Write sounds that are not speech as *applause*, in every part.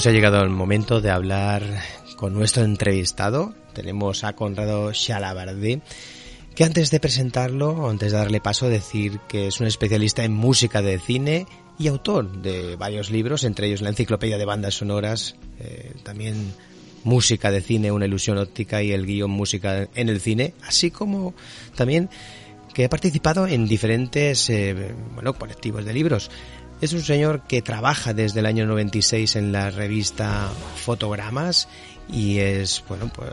Pues ha llegado el momento de hablar con nuestro entrevistado. Tenemos a Conrado Xalabardé, que antes de presentarlo, antes de darle paso, decir que es un especialista en música de cine y autor de varios libros, entre ellos la enciclopedia de bandas sonoras, eh, también música de cine, una ilusión óptica y el guion música en el cine, así como también que ha participado en diferentes eh, bueno, colectivos de libros. Es un señor que trabaja desde el año 96 en la revista Fotogramas y es, bueno, pues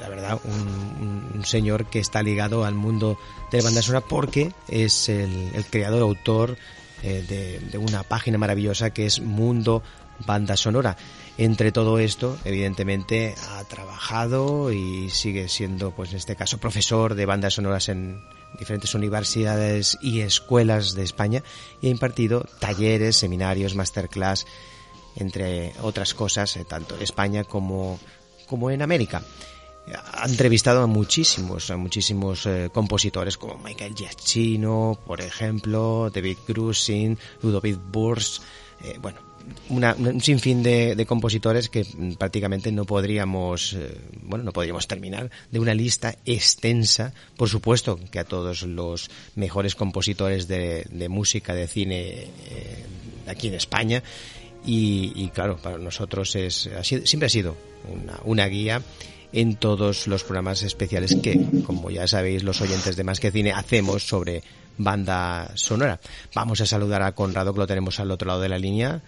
la verdad, un, señor que está ligado al mundo de la banda sonora porque es el, creador, autor eh, de una página maravillosa que es Mundo Banda Sonora. Entre todo esto, evidentemente, ha trabajado y sigue siendo, pues en este caso, profesor de bandas sonoras en diferentes universidades y escuelas de España y ha impartido talleres, seminarios, masterclass, entre otras cosas, eh, tanto en España como, como en América. Ha entrevistado a muchísimos, a muchísimos eh, compositores como Michael Giacchino, por ejemplo, David Grusin, Ludovic Burs, eh, bueno, una, un sinfín de, de, compositores que prácticamente no podríamos, eh, bueno, no podríamos terminar de una lista extensa. Por supuesto que a todos los mejores compositores de, de música, de cine eh, aquí en España. Y, claro, para nosotros es, ha sido, siempre ha sido una guía en todos los programas especiales que, como ya sabéis, los oyentes de Más que Cine hacemos sobre banda sonora. Vamos a saludar a Conrado, que lo tenemos al otro lado de la línea.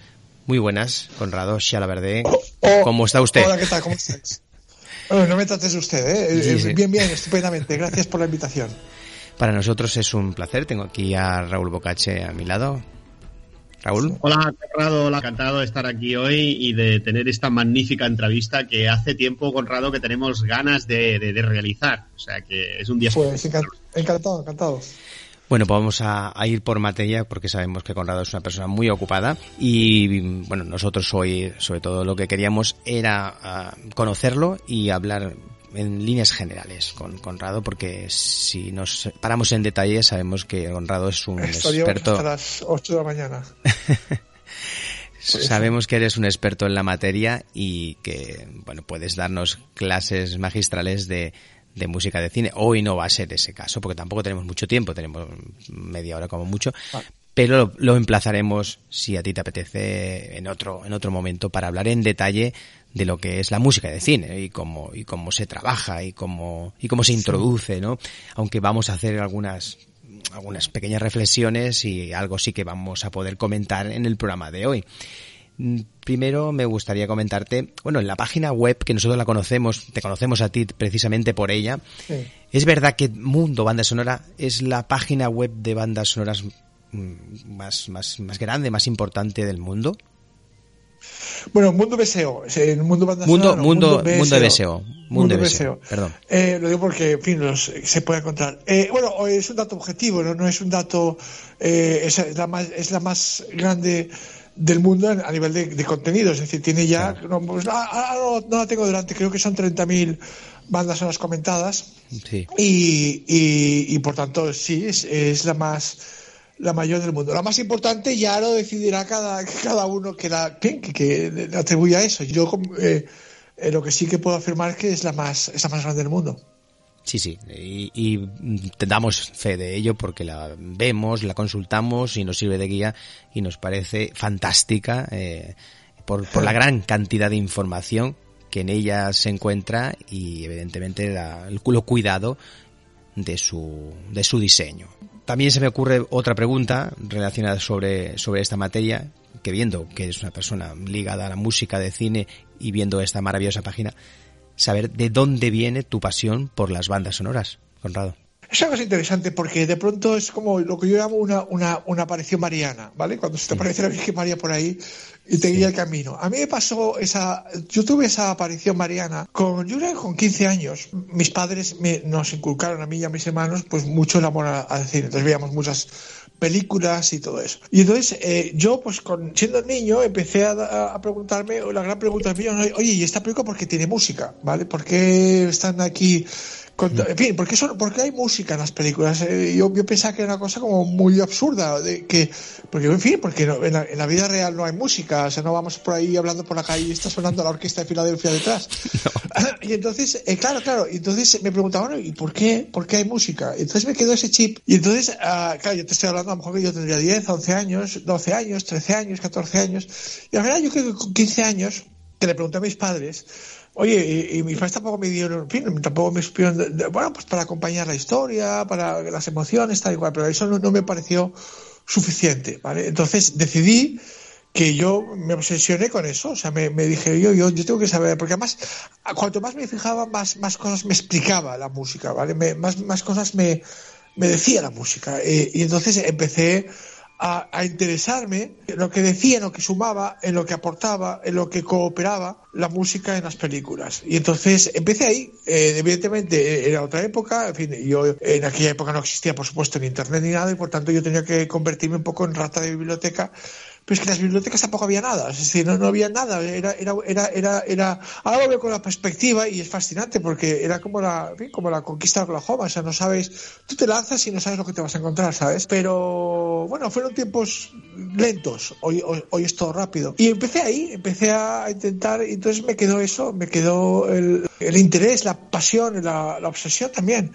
Muy buenas, Conrado Xalaverde. Oh, oh, ¿Cómo está usted? Hola, ¿qué tal? ¿Cómo estáis? *laughs* Bueno, no me trates usted, ¿eh? Sí, sí. Bien, bien, estupendamente. Gracias por la invitación. Para nosotros es un placer. Tengo aquí a Raúl Bocache a mi lado. Raúl. Hola, Conrado. Hola, encantado de estar aquí hoy y de tener esta magnífica entrevista que hace tiempo, Conrado, que tenemos ganas de, de, de realizar. O sea que es un día. Pues encantado, encantado. Bueno, pues vamos a, a, ir por materia porque sabemos que Conrado es una persona muy ocupada y bueno, nosotros hoy sobre todo lo que queríamos era uh, conocerlo y hablar en líneas generales con Conrado porque si nos paramos en detalle sabemos que Conrado es un Estoy experto hasta las 8 de la mañana. *laughs* Sabemos que eres un experto en la materia y que, bueno, puedes darnos clases magistrales de, de música de cine. Hoy no va a ser ese caso, porque tampoco tenemos mucho tiempo, tenemos media hora como mucho, ah. pero lo, lo, emplazaremos, si a ti te apetece, en otro, en otro momento para hablar en detalle de lo que es la música de cine y cómo, y cómo se trabaja y cómo, y cómo se introduce, ¿no? Aunque vamos a hacer algunas algunas pequeñas reflexiones y algo sí que vamos a poder comentar en el programa de hoy. Primero me gustaría comentarte, bueno, en la página web que nosotros la conocemos, te conocemos a ti precisamente por ella, sí. es verdad que Mundo Banda Sonora es la página web de bandas sonoras más, más, más grande, más importante del mundo. Bueno, Mundo BSO, el Mundo Banda mundo, Sonora, no, mundo, mundo, mundo BSO. Mundo, BSO. Perdón. Eh, lo digo porque, en fin, los, se puede encontrar. Eh, bueno, es un dato objetivo, no, no es un dato, eh, es, la más, es la más grande del mundo a nivel de, de, contenido, es decir, tiene ya, no, pues, ahora no, no, la tengo delante, creo que son 30.000 bandas sonoras comentadas sí. y, y, y, por tanto sí, es, es, la más la mayor del mundo. La más importante ya lo decidirá cada, cada uno que la, que, que atribuya eso. Yo eh, eh, lo que sí que puedo afirmar es que es la más, es la más grande del mundo. Sí, sí, y, y, damos fe de ello porque la vemos, la consultamos y nos sirve de guía y nos parece fantástica eh, por, por, la gran cantidad de información que en ella se encuentra y evidentemente la, el culo cuidado de su, de su diseño. También se me ocurre otra pregunta relacionada sobre, sobre esta materia, que viendo que es una persona ligada a la música de cine y viendo esta maravillosa página, saber de dónde viene tu pasión por las bandas sonoras, Conrado. Es algo interesante porque de pronto es como lo que yo llamo una, una, una aparición mariana, ¿vale? Cuando se te aparece la Virgen María por ahí y te guía el camino. A mí me pasó esa, yo tuve esa aparición mariana con, yo con 15 años. Mis padres me, nos inculcaron a mí y a mis hermanos pues mucho el amor al cine. Entonces veíamos muchas películas y todo eso. Y entonces eh, yo, pues con, siendo niño, empecé a, a, preguntarme, la gran pregunta es, oye, ¿y esta película por qué tiene música? ¿Vale? ¿Por qué están aquí en fin, ¿por qué, son, porque hay música en las películas? Eh, yo, yo, pensaba que era una cosa como muy absurda, de que, porque en fin, porque en, la, vida real no hay música, o sea, no vamos por ahí hablando por la calle y está sonando la orquesta de Filadelfia detrás. *laughs* y entonces, eh, claro, claro, y entonces me preguntaban, ¿y por qué? ¿Por qué hay música? entonces me quedó ese chip. Y entonces, uh, claro, yo te estoy hablando, a lo mejor que yo tendría 10, 11 años, 12 años, 13 años, 14 años. Y la verdad, yo creo que con 15 años, que le pregunté a mis padres, Oye, y, mis padres tampoco me dieron, fin, tampoco me supieron, bueno, pues para acompañar la historia, para las emociones, tal y cual, pero eso no, me pareció suficiente, ¿vale? Entonces decidí que yo me obsesioné con eso, o sea, me, dije yo, yo, yo tengo que saber, porque además, cuanto más me fijaba, más, más cosas me explicaba la música, ¿vale? más, más cosas me, me decía la música. Eh, y entonces empecé a, interesarme en lo que decía, en lo que sumaba, en lo que aportaba, en lo que cooperaba la música en las películas. Y entonces empecé ahí, eh, evidentemente era otra época, yo en aquella época no existía por supuesto ni internet ni nada y por tanto yo tenía que convertirme un poco en rata de biblioteca pero es que en las bibliotecas tampoco había nada, es decir, no, no había nada, era, era, era, era, era, ahora lo veo con la perspectiva y es fascinante porque era como la, como la conquista de Oklahoma, o sea, no sabes, tú te lanzas y no sabes lo que te vas a encontrar, ¿sabes? Pero bueno, fueron tiempos lentos, hoy, hoy, es todo rápido. Y empecé ahí, empecé a intentar, y entonces me quedó eso, me quedó el, el interés, la pasión, la, la obsesión también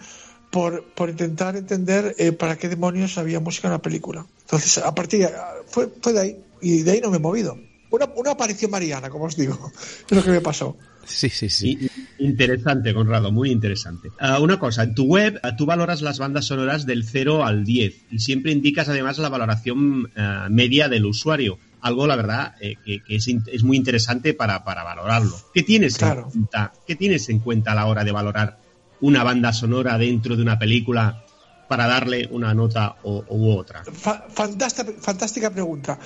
por, por intentar entender eh, para qué demonios había música en la película. Entonces, a partir de, fue, fue de ahí, y de ahí no me he movido. Una, una aparición mariana, como os digo, *laughs* es lo que me pasó. Sí, sí, sí. Interesante, Conrado, muy interesante. Uh, una cosa, en tu web uh, tú valoras las bandas sonoras del 0 al 10 y siempre indicas además la valoración uh, media del usuario. Algo, la verdad, eh, que, que es, es, muy interesante para, para valorarlo. ¿Qué tienes, claro. en cuenta, ¿Qué tienes en cuenta a la hora de valorar una banda sonora dentro de una película para darle una nota u, otra? Fantástica, pregunta.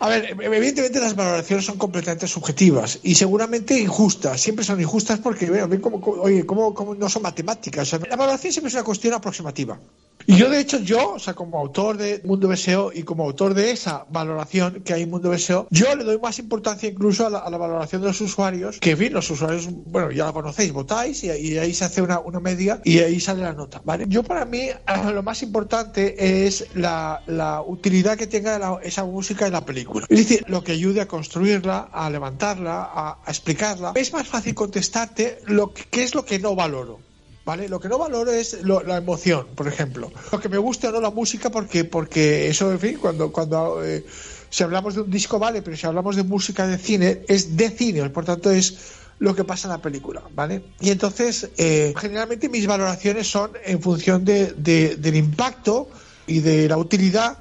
A ver, evidentemente las valoraciones son completamente subjetivas y seguramente injustas. Siempre son injustas porque, oye, como no son matemáticas. La valoración siempre es una cuestión aproximativa. Y yo, de hecho, yo, o sea, como autor de Mundo BSO y como autor de esa valoración que hay en Mundo BSO, yo le doy más importancia incluso a la, la valoración de los usuarios, que, en fin, los usuarios, bueno, ya lo conocéis, votáis y, ahí se hace una, una, media y ahí sale la nota, ¿vale? Yo, para mí, lo más importante es la, la utilidad que tenga la, esa música en la película. Es decir, lo que ayude a construirla, a levantarla, a, a explicarla. Es más fácil contestarte lo que, qué es lo que no valoro. ¿Vale? Lo que no valoro es lo, la emoción, por ejemplo. Lo que me gusta o no la música, porque, porque eso, en fin, cuando, cuando eh, si hablamos de un disco, vale, pero si hablamos de música de cine, es de cine, por tanto es lo que pasa en la película, ¿vale? Y entonces, eh, generalmente mis valoraciones son en función de, de, del impacto y de la utilidad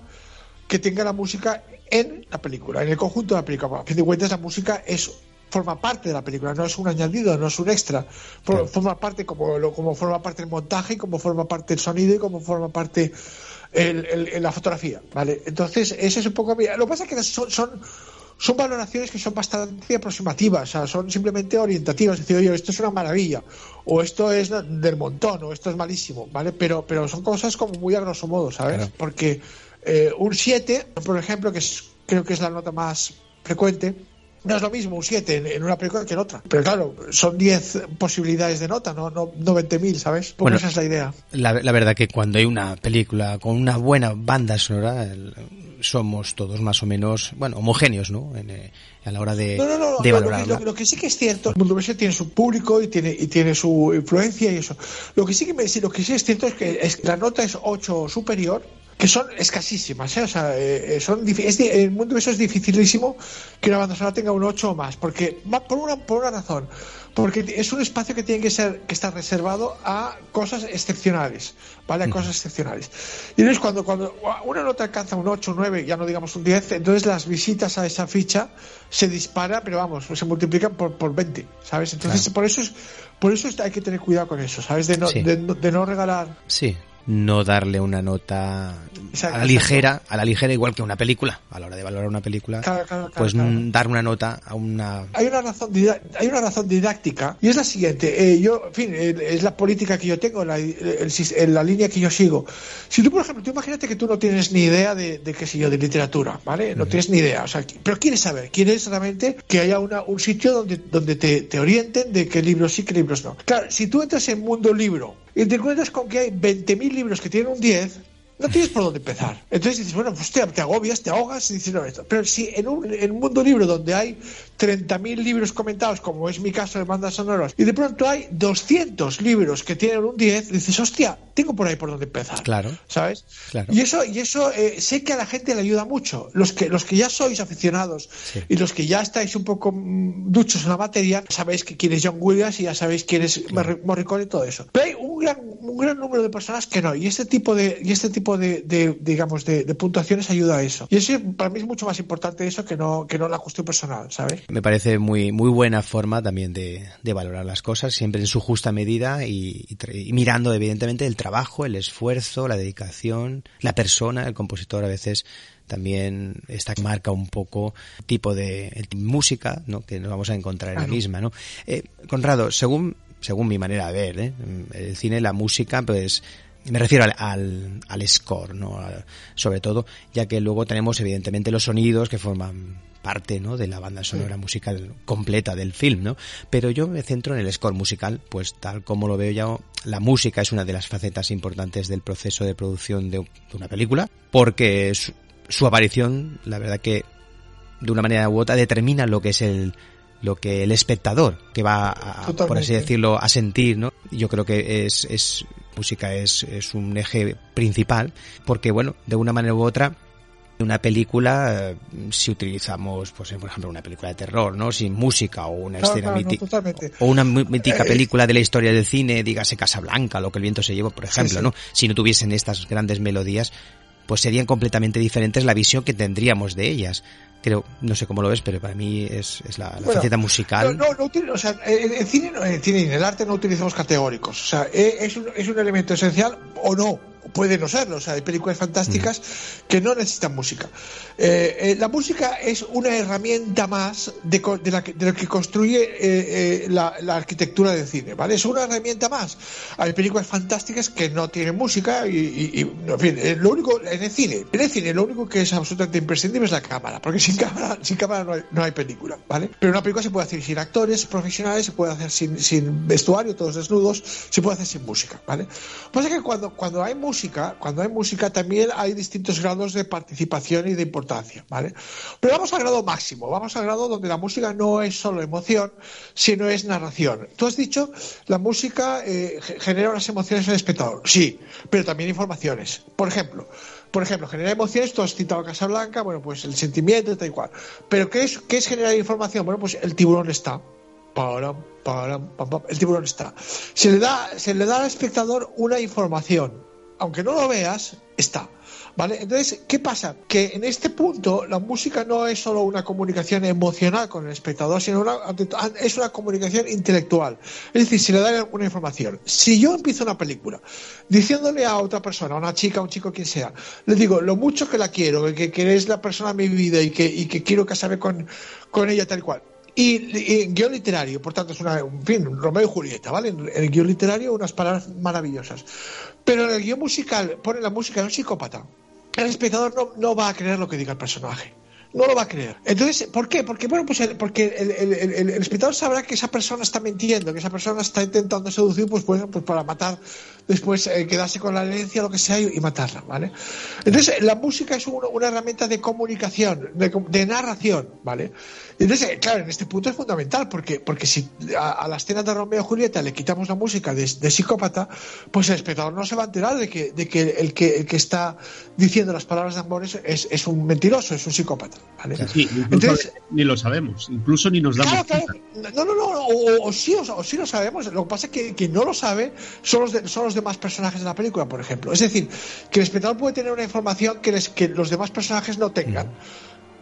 que tenga la música en la película, en el conjunto de la película. A fin de cuentas, la música es forma parte de la película, no es un añadido, no es un extra. For, forma parte como, lo, como forma parte el montaje, como forma parte el sonido y como forma parte el, el, el, la fotografía, ¿vale? Entonces, ese es un poco... Lo que pasa es que son, son, son valoraciones que son bastante aproximativas, o sea, son simplemente orientativas, es decir, oye, esto es una maravilla, o esto es del montón, o esto es malísimo, ¿vale? Pero, pero son cosas como muy a grosso modo, ¿sabes? Claro. Porque eh, un 7, por ejemplo, que es, creo que es la nota más frecuente, no es lo mismo un 7 en, una película que en otra. Pero claro, son 10 posibilidades de nota, no, no, no 20.000, ¿sabes? Porque bueno, esa es la idea. La, la, verdad que cuando hay una película con una buena banda sonora, el, somos todos más o menos, bueno, homogéneos, ¿no? En, eh, a la hora de, no, no, de valorarla. Lo, lo, lo, que sí que es cierto, el mundo BS tiene su público y tiene, y tiene su influencia y eso. Lo que sí que me, lo que sí es cierto es que es, la nota es 8 superior que son escasísimas. ¿eh? O sea, eh, son, es, el mundo eso es dificilísimo que una banda sonora tenga un 8 o más, porque por una, por una razón. Porque es un espacio que tiene que ser que estar reservado a cosas excepcionales, ¿vale? A cosas excepcionales. Y entonces cuando, cuando una nota alcanza un 8, un 9, ya no digamos un 10, entonces las visitas a esa ficha se dispara, pero vamos, se multiplican por, por 20, ¿sabes? Entonces por eso es por eso hay que tener cuidado con eso, ¿sabes? De no, de, de no regalar. Sí, no darle una nota a la ligera, a la ligera igual que una película, a la hora de valorar una película, pues dar una nota a una Hay una razón hay una razón didáctica y es la siguiente, eh, yo, en fin, es la política que yo tengo, la, la línea que yo sigo. Si tú, por ejemplo, tú imagínate que tú no tienes ni idea de, de qué sé yo, de literatura, ¿vale? No tienes ni idea, o sea, pero quieres saber, quieres realmente que haya una, un sitio donde, donde te, te orienten de qué libros sí, qué libros no. Claro, si tú entras en mundo libro y te encuentras con que hay 20.000 libros que tienen un 10, no tienes por dónde empezar. Entonces dices, bueno, pues te, agobias, te ahogas y dices, no, esto. Pero si en un, en un mundo libro donde hay 30.000 libros comentados, como es mi caso de bandas sonoras, y de pronto hay 200 libros que tienen un 10, dices, hostia, tengo por ahí por dónde empezar. Claro. ¿Sabes? Claro. Y eso, y eso eh, sé que a la gente le ayuda mucho. Los que, los que ya sois aficionados Sí. y los que ya estáis un poco mm, duchos en la materia, sabéis que quién es John Williams y ya sabéis quién es Morri- Morricone y todo eso. Pero hay un gran, un gran número de personas que no. Y este tipo de, y este tipo de, de, digamos, de, de puntuaciones ayuda a eso. Y eso para mí es mucho más importante eso que no, que no la cuestión personal, ¿sabes? Me parece muy, muy buena forma también de, de valorar las cosas, siempre en su justa medida y, y mirando evidentemente el trabajo, el esfuerzo, la dedicación, la persona, el compositor a veces también esta marca un poco tipo de el- música ¿no? que nos vamos a encontrar en la misma. ¿no? Eh, Conrado, según, según mi manera de ver, ¿eh? el cine, la música, pues me refiero al, al, al score, ¿no? A- sobre todo, ya que luego tenemos evidentemente los sonidos que forman parte, ¿no? De la banda sonora musical completa del film, ¿no? Pero yo me centro en el score musical, pues tal como lo veo yo, la música es una de las facetas importantes del proceso de producción de, una película, porque su, su aparición, la verdad que de una manera u otra determina lo que es el lo que el espectador que va a, por así decirlo a sentir no yo creo que es, es música es, es un eje principal porque bueno de una manera u otra una película eh, si utilizamos pues por ejemplo una película de terror no sin música o una escena no, mítica o una mítica Eh, película de la historia del cine dígase Casablanca lo que el viento se llevó por ejemplo sí. no si no tuviesen estas grandes melodías pues serían completamente diferentes la visión que tendríamos de ellas creo no sé cómo lo ves pero para mí es, es la, la Bueno, faceta musical No, no, no o sea, en el cine, en cine en el arte no utilizamos categóricos. O sea, eh, es un, es un elemento esencial o no. Puede no serlo. O sea, hay películas fantásticas que no necesitan música. Eh, eh, la música es una herramienta más de, de, la que, de lo que construye eh, eh, la, la arquitectura del cine, ¿vale? Es una herramienta más. Hay películas fantásticas que no tienen música y, y- y, en fin, eh, lo único, en el cine, en el cine lo único que es absolutamente imprescindible es la cámara, porque sin cámara, sin cámara no hay, no hay película, ¿vale? Pero una película se puede hacer sin actores profesionales, se puede hacer sin, sin vestuario, todos desnudos, se puede hacer sin música, ¿vale? Lo pasa es que cuando, cuando hay música, cuando hay música también hay distintos grados de participación y de importancia, ¿vale? Pero vamos al grado máximo, vamos al grado donde la música no es solo emoción, sino es narración. Tú has dicho, la música eh, ge- genera unas emociones en el espectador, sí, pero también informaciones. Por ejemplo, por ejemplo, genera emociones, tú has citado Casablanca, bueno, pues el sentimiento, tal y cual. Pero ¿qué es, qué es generar información? Bueno, pues el tiburón está. Param, pam, pam, el tiburón está. Se le, da, se le da al espectador una información. Aunque no lo veas, está. ¿Vale? Entonces, ¿qué pasa? Que en este punto la música no es solo una comunicación emocional con el espectador, sino una, es una comunicación intelectual. Es decir, se le da una información. Si yo empiezo una película diciéndole a otra persona, a una chica, a un chico, quien sea, le digo lo mucho que la quiero, que, que la persona de mi vida y que, y que quiero casarme con, con ella tal cual. Y, y guion literario, por tanto, es una, fin, Romeo y Julieta, ¿vale? En el guion literario, unas palabras maravillosas. Pero en el guion musical, pone la música de un psicópata. El espectador no, no va a creer lo que diga el personaje. No lo va a creer. Entonces, ¿por qué? Porque, bueno, pues porque el, espectador sabrá que esa persona está mintiendo, que esa persona está intentando seducir, pues, pues, pues para matar, después eh, quedarse con la herencia, lo que sea, y, matarla, ¿vale? Entonces, la música es una herramienta de comunicación, de, narración, ¿vale? Entonces, claro, en este punto es fundamental, porque, porque si a, la escena de Romeo y Julieta le quitamos la música de, psicópata, pues el espectador no se va a enterar de que, de que, el, que el que está diciendo las palabras de amor es, es, un mentiroso, es un psicópata. ¿Vale? Entonces, ni lo sabemos, incluso ni nos damos cuenta. No, no, no, o, sí, o, sí lo sabemos. Lo que pasa es que quien no lo sabe son los, son los demás personajes de la película, por ejemplo. Es decir, que el espectador puede tener una información que, les, que los demás personajes no tengan.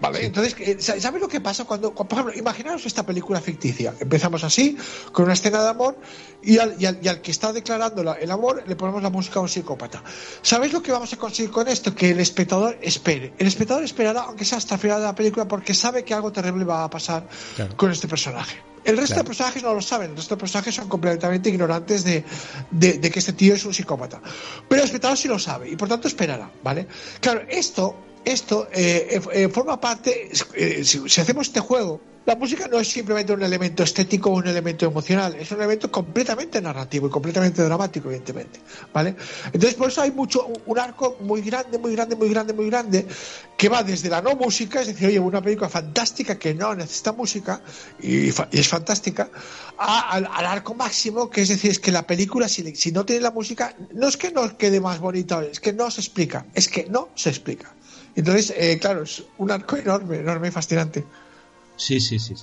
Vale, entonces, eh, ¿sabes lo que pasa cuando, por ejemplo, imaginaros esta película ficticia? Empezamos así, con una escena de amor, y al, y al, que está declarando el amor le ponemos la música a un psicópata. ¿Sabéis lo que vamos a conseguir con esto? Que el espectador espere. El espectador esperará, aunque sea hasta el final de la película, porque sabe que algo terrible va a pasar con este personaje. El resto de personajes no lo saben, el resto de personajes son completamente ignorantes de, de, que este tío es un psicópata. Pero el espectador sí lo sabe y por tanto esperará, ¿vale? Claro, esto esto eh, eh, forma parte, eh, si, hacemos este juego, la música no es simplemente un elemento estético o un elemento emocional, es un elemento completamente narrativo y completamente dramático, evidentemente. ¿vale? Entonces, por eso hay mucho, un arco muy grande, muy grande, muy grande, muy grande, que va desde la no música, es decir, oye, una película fantástica que no necesita música y, es fantástica, al, arco máximo, que es decir, es que la película, si, si no tiene la música, no es que no quede más bonita, es que no se explica, es que no se explica. Entonces, eh, claro, es un arco enorme, enorme y fascinante. Sí, sí, sí.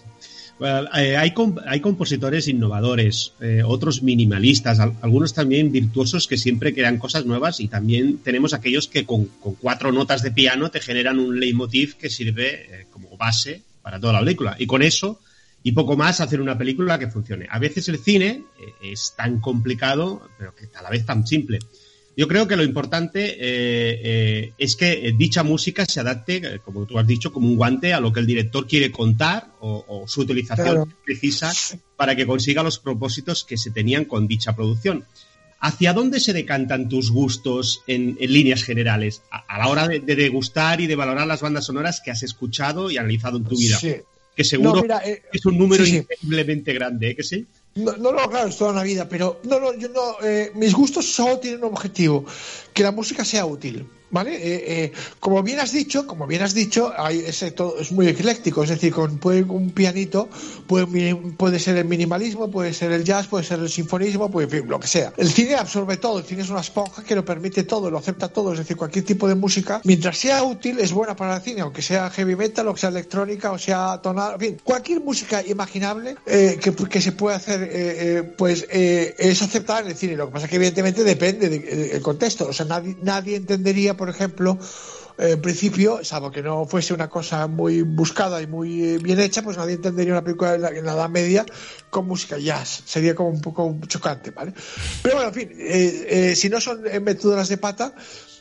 Eh, hay, hay, compositores innovadores, eh, otros minimalistas, algunos también virtuosos que siempre crean cosas nuevas y también tenemos aquellos que con, cuatro notas de piano te generan un leitmotiv que sirve como base para toda la película. Y con eso y poco más hacer una película que funcione. A veces el cine es tan complicado, pero que a la vez tan simple. Yo creo que lo importante eh, eh, es que dicha música se adapte, eh, como tú has dicho, como un guante a lo que el director quiere contar o, su utilización precisa para que consiga los propósitos que se tenían con dicha producción. ¿Hacia dónde se decantan tus gustos en, líneas generales a, la hora de, degustar y de valorar las bandas sonoras que has escuchado y analizado en tu vida? Que seguro es un número increíblemente grande, ¿eh? ¿Que sí? No, no, claro, es toda una vida, pero no, no, yo no, eh, mis gustos solo tienen un objetivo, que la música sea útil. ¿Vale? Eh, eh, como bien has dicho, como bien has dicho, hay ese todo, es muy ecléctico, es decir, con puede, un pianito puede, puede ser el minimalismo, puede ser el jazz, puede ser el sinfonismo, puede, lo que sea. El cine absorbe todo, el cine es una esponja que lo permite todo, lo acepta todo, es decir, cualquier tipo de música, mientras sea útil, es buena para el cine, aunque sea heavy metal, o sea electrónica, o sea tonal, en fin, cualquier música imaginable eh, que, que, se pueda hacer, pues es aceptada en el cine. Lo que pasa es que evidentemente depende del contexto, o sea, nadie, nadie entendería por ejemplo, en principio, salvo que no fuese una cosa muy buscada y muy eh, bien hecha, pues nadie entendería una película en la, Edad Media con música jazz. Sería como un poco chocante, ¿vale? Pero bueno, en fin, eh, eh, si no son meturas de pata,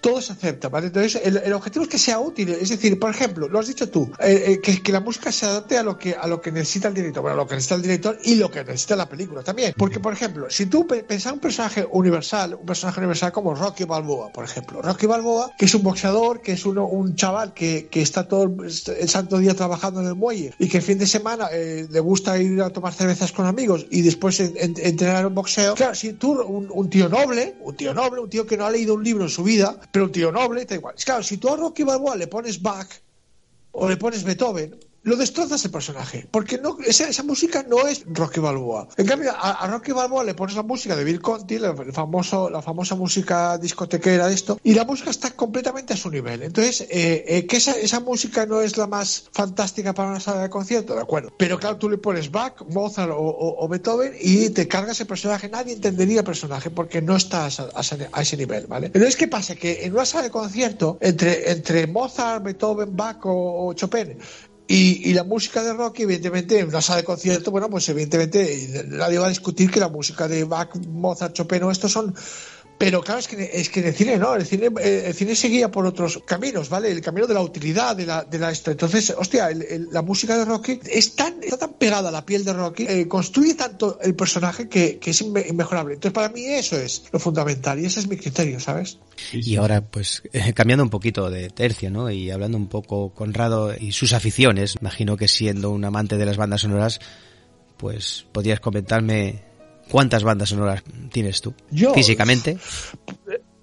todo se acepta, ¿vale? Entonces, el, objetivo es que sea útil. Es decir, por ejemplo, lo has dicho tú, eh, eh, que, la música se adapte a lo que a lo que necesita el director, bueno, a lo que necesita el director y lo que necesita la película también. Porque, por ejemplo, si tú pensas un personaje universal, un personaje universal como Rocky Balboa, por ejemplo. Rocky Balboa, que es un boxeador, que es un chaval que, está todo el santo día trabajando en el muelle y que el fin de semana eh, le gusta ir a tomar cervezas con amigos y después entrenar un boxeo. Claro, si tú, un, tío noble, un tío noble, un tío que no ha leído un libro en su vida, pero un tío noble, da igual. Claro, si tú a Rocky Balboa le pones Bach o le pones Beethoven, lo destrozas el personaje, porque no, esa, esa, música no es Rocky Balboa. En cambio, a, Rocky Balboa le pones la música de Bill Conti, la, famosa música discotequera de esto, y la música está completamente a su nivel. Entonces, eh, eh, que esa, esa, música no es la más fantástica para una sala de concierto, de acuerdo. Pero claro, tú le pones Bach, Mozart o, Beethoven y te cargas el personaje, nadie entendería el personaje porque no estás a, ese nivel, ¿vale? Entonces, ¿qué pasa? Que en una sala de concierto, entre, entre Mozart, Beethoven, Bach o Chopin, y, la música de Rocky, evidentemente, en una sala de concierto, bueno, pues evidentemente nadie va a discutir que la música de Bach, Mozart, Chopin o estos son Pero claro, es que, es que en el cine no, el cine, eh, el cine seguía por otros caminos, ¿vale? El camino de la utilidad, de la, de la esto. Entonces, hostia, el- la música de Rocky es tan, está tan pegada a la piel de Rocky, eh, construye tanto el personaje que, que es inme- inmejorable. Entonces, para mí eso es lo fundamental y ese es mi criterio, ¿sabes? Y ahora, pues, eh, cambiando un poquito de tercio, ¿no? Y hablando un poco Conrado y sus aficiones, imagino que siendo un amante de las bandas sonoras, pues podrías comentarme cuántas bandas sonoras tienes tú. Yo- Físicamente,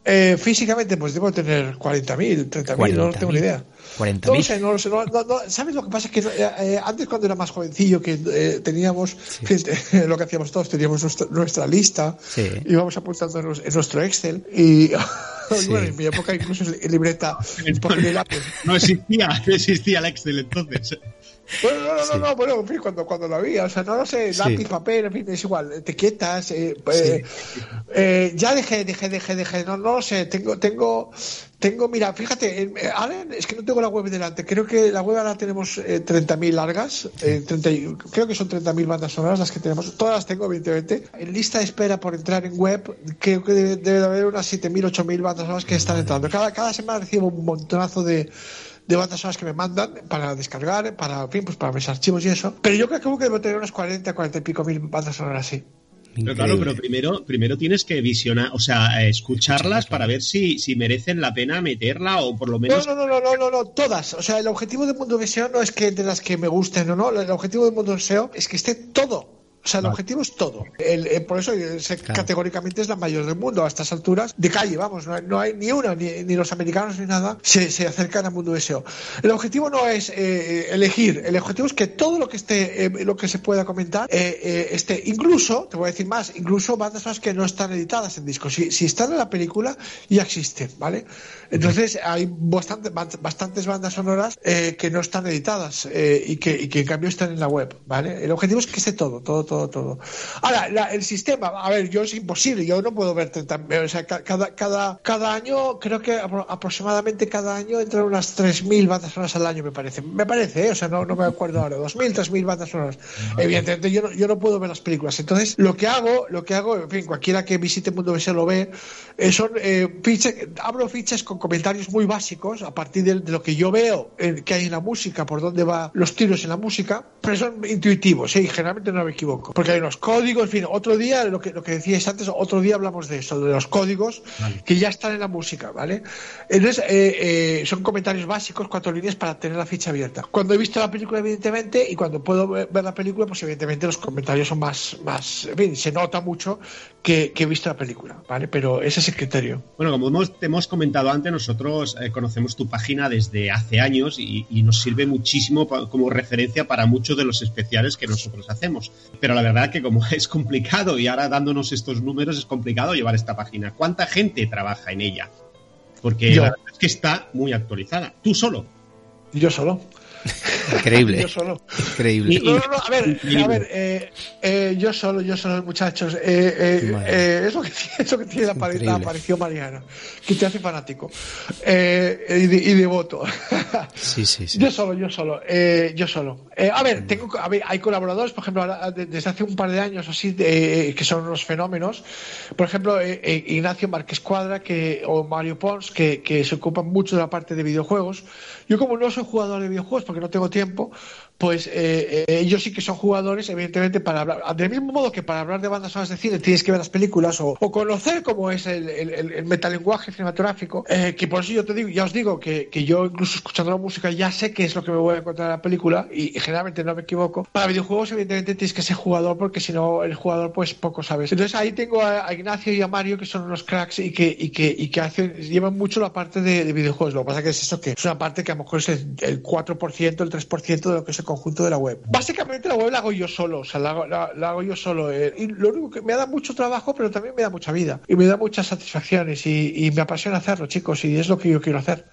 Eh, físicamente, pues debo tener 40.000, 30.000, no 40.000, tengo ni idea. 40.000. No lo sé, no lo sé. no- no- no. ¿Sabes lo que pasa? Es que eh, eh, antes, cuando era más jovencillo, que eh, teníamos *laughs* lo que hacíamos todos, teníamos nuestra, nuestra lista, Sí. íbamos apuntando en, en nuestro Excel y, *laughs* Sí. bueno, en mi época incluso en libreta, era, pues, No existía, no existía el Excel entonces. Bueno, no, no, no, no, bueno, en fin, cuando, cuando lo había, o sea, no lo sé, Sí. lápiz, papel, en fin, es igual, etiquetas, eh, eh, eh, ya dejé, dejé, dejé, dejé, no, no lo sé, tengo, tengo, tengo, mira, fíjate, eh, ahora es que no tengo la web delante, creo que la web ahora tenemos eh, 30.000 largas, eh, 30 y- creo que son 30.000 bandas sonoras las que tenemos, todas las tengo, evidentemente, en lista de espera por entrar en web, creo que debe, debe de haber unas 7.000, 8.000 bandas sonoras que están entrando, cada, cada semana recibo un montonazo de de bandas sonoras que me mandan para descargar, para, en fin, pues para mis archivos y eso. Pero yo creo que debo tener unas 40, 40 y pico mil bandas sonoras así. Pero claro, pero primero, primero tienes que visionar, o sea, eh, escucharlas para ver si, si merecen la pena meterla o por lo No, menos. no, no, no, no, no, no, todas. O sea, el objetivo del mundo de SEO no es que de las que me gusten o no, el objetivo del mundo de SEO es que esté todo. O sea, el objetivo es todo. El- eh, por eso eh, Claro. categóricamente es la mayor del mundo a estas alturas. De calle, vamos, no hay, no hay ni una, ni, ni los americanos ni nada se, se acercan al mundo SEO. El objetivo no es eh, elegir, el objetivo es que todo lo que esté, eh, lo que se pueda comentar, eh, esté, incluso, te voy a decir más, incluso bandas sonoras que no están editadas en disco. Si, si están en la película, ya existen, ¿vale? Entonces hay bastante, bastantes bandas sonoras que no están editadas y, que, y que en cambio están en la web, ¿vale? El objetivo es que esté todo, todo, todo, todo. Ahora, la- el sistema, a ver, yo es imposible, yo no puedo ver 30, o sea, ca- cada, cada, cada año, creo que apro- aproximadamente cada año entran unas 3.000 bandas sonoras al año, me parece. Me parece, ¿eh? o sea, no, no me acuerdo ahora, 2.000, 3.000 bandas sonoras. Evidentemente, yo no, yo no puedo ver las películas. Entonces, lo que hago, lo que hago, en fin, cualquiera que visite Mundo BS lo ve, eh, son eh, fichas, abro fichas con comentarios muy básicos a partir de, de lo que yo veo que hay en la música, por dónde van los tiros en la música, pero son intuitivos, ¿eh? y generalmente no me equivoco. Porque hay unos códigos, en fin, otro día, lo que, lo que decíais antes, otro día hablamos de eso, de los códigos que ya están en la música, ¿vale? Entonces, eh, eh, son comentarios básicos, cuatro líneas para tener la ficha abierta. Cuando he visto la película, evidentemente, y cuando puedo ver la película, pues evidentemente los comentarios son más, más, en fin, se nota mucho que, que he visto la película, ¿vale? Pero ese es el criterio. Bueno, como hemos, te hemos comentado antes, nosotros eh, conocemos tu página desde hace años y, y nos sirve muchísimo como referencia para muchos de los especiales que nosotros hacemos. Pero la verdad que como *laughs* es complicado y ahora dándonos estos números es complicado llevar esta página. ¿Cuánta gente trabaja en ella? Porque Yo. la verdad es que está muy actualizada. Tú solo. Yo solo. Increíble, Yo solo. increíble. No, no, no, a ver, a ver, eh, eh, yo solo, yo solo, muchachos. Eh, eh, Madre. eh, que, tiene- es lo que tiene la, aparición mariana, que te hace fanático eh, y, de- y devoto. *laughs* Sí, sí, sí. Yo solo, yo solo, eh, yo solo. Eh, a ver, tengo, a ver, hay colaboradores, por ejemplo, desde hace un par de años así, de- que son unos fenómenos. Por ejemplo, eh, eh, Ignacio Márquez Cuadra que, o Mario Pons, que, que se ocupan mucho de la parte de videojuegos. Yo como no soy jugador de videojuegos porque no tengo tiempo, pues eh, eh, ellos sí que son jugadores, evidentemente, para hablar. Del mismo modo que para hablar de bandas sonoras de cine tienes que ver las películas o, o conocer cómo es el, el, el- metalenguaje cinematográfico, eh, que por eso yo te digo, ya os digo que, que yo incluso escuchando la música ya sé qué es lo que me voy a encontrar en la película y, generalmente no me equivoco. Para videojuegos, evidentemente, tienes que ser jugador porque si no, el jugador, pues poco sabes. Entonces ahí tengo a, a Ignacio y a Mario que son unos cracks y que, y que, y que hacen, llevan mucho la parte de, de videojuegos. Lo que pasa que es eso, que es una parte que a lo mejor es el, el 4%, el 3% de lo que es el conjunto de la web. Básicamente la web la hago yo solo, o sea, la hago, la, la hago yo solo. eh, y lo único que me da mucho trabajo, pero también me da mucha vida y me da muchas satisfacciones y, y me apasiona hacerlo, chicos, y es lo que yo quiero hacer.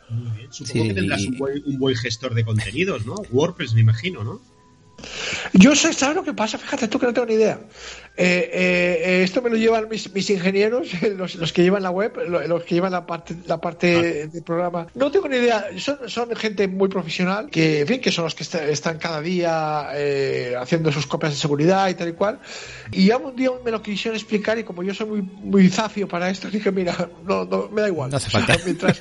Supongo Sí, que tendrás un, buen, un buen gestor de contenidos, ¿no? WordPress, me imagino, ¿no? Yo sé, ¿sabes lo que pasa? Fíjate tú que no tengo ni idea. Eh, eh, esto me lo llevan mis, mis ingenieros, *laughs* los, los, que llevan la web, los que llevan la parte, la parte del programa. No tengo ni idea, son, son gente muy profesional, que, en fin, que son los que están cada día eh, haciendo sus copias de seguridad y tal y cual. Y ya un día me lo quisieron explicar y como yo soy muy, muy zafio para esto, *laughs* dije, mira, no, no me da igual. No hace falta. *laughs* mientras...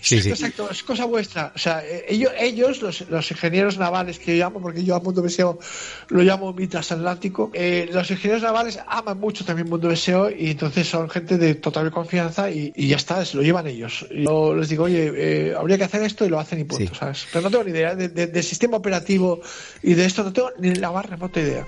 sí, sí. Exacto, es cosa vuestra. O sea, ellos, ellos los, los ingenieros navales que yo llamo, porque yo a Mundo Deseo lo llamo mi transatlántico, eh, los ingenieros navales aman mucho también Mundo Deseo y entonces son gente de total confianza y, y ya está, se lo llevan ellos. Yo les digo, oye, eh, habría que hacer esto y lo hacen y punto, Sí. ¿sabes? Pero no tengo ni idea de, de- del sistema operativo y de esto, no tengo ni la más remota idea.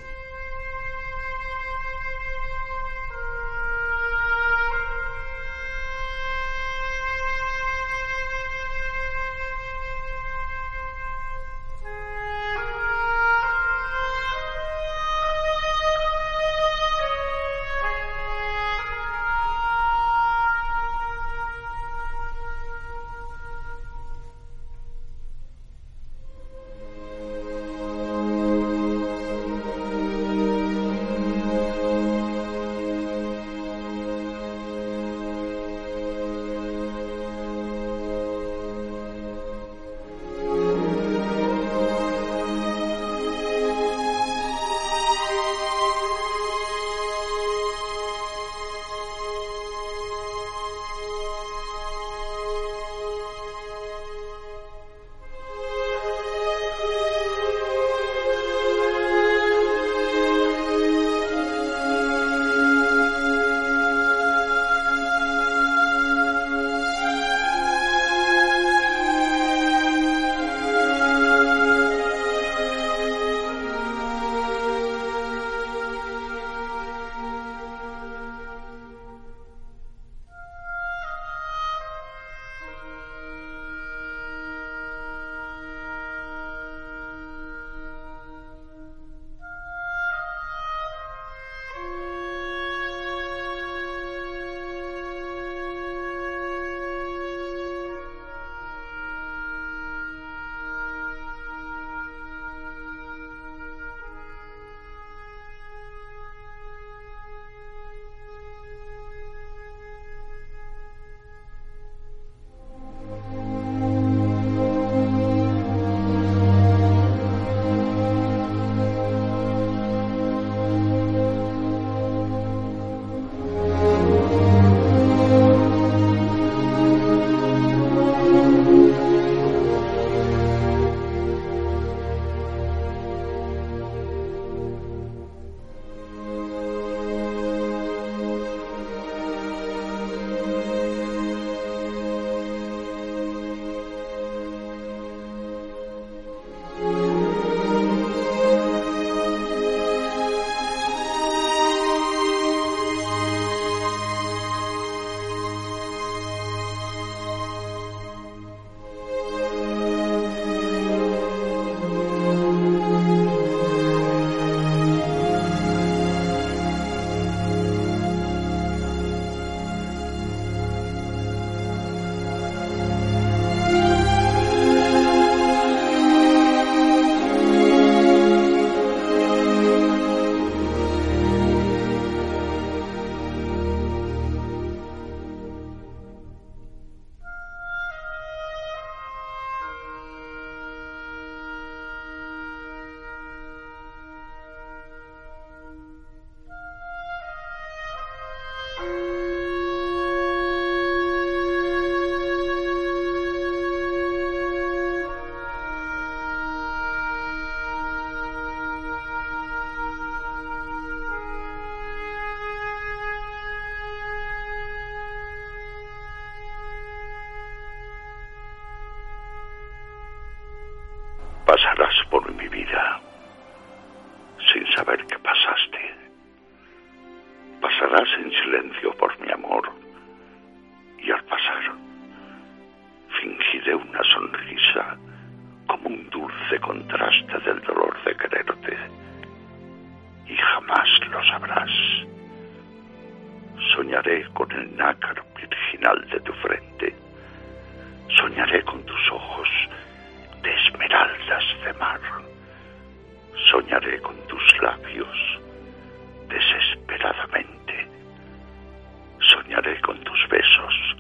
Con tus besos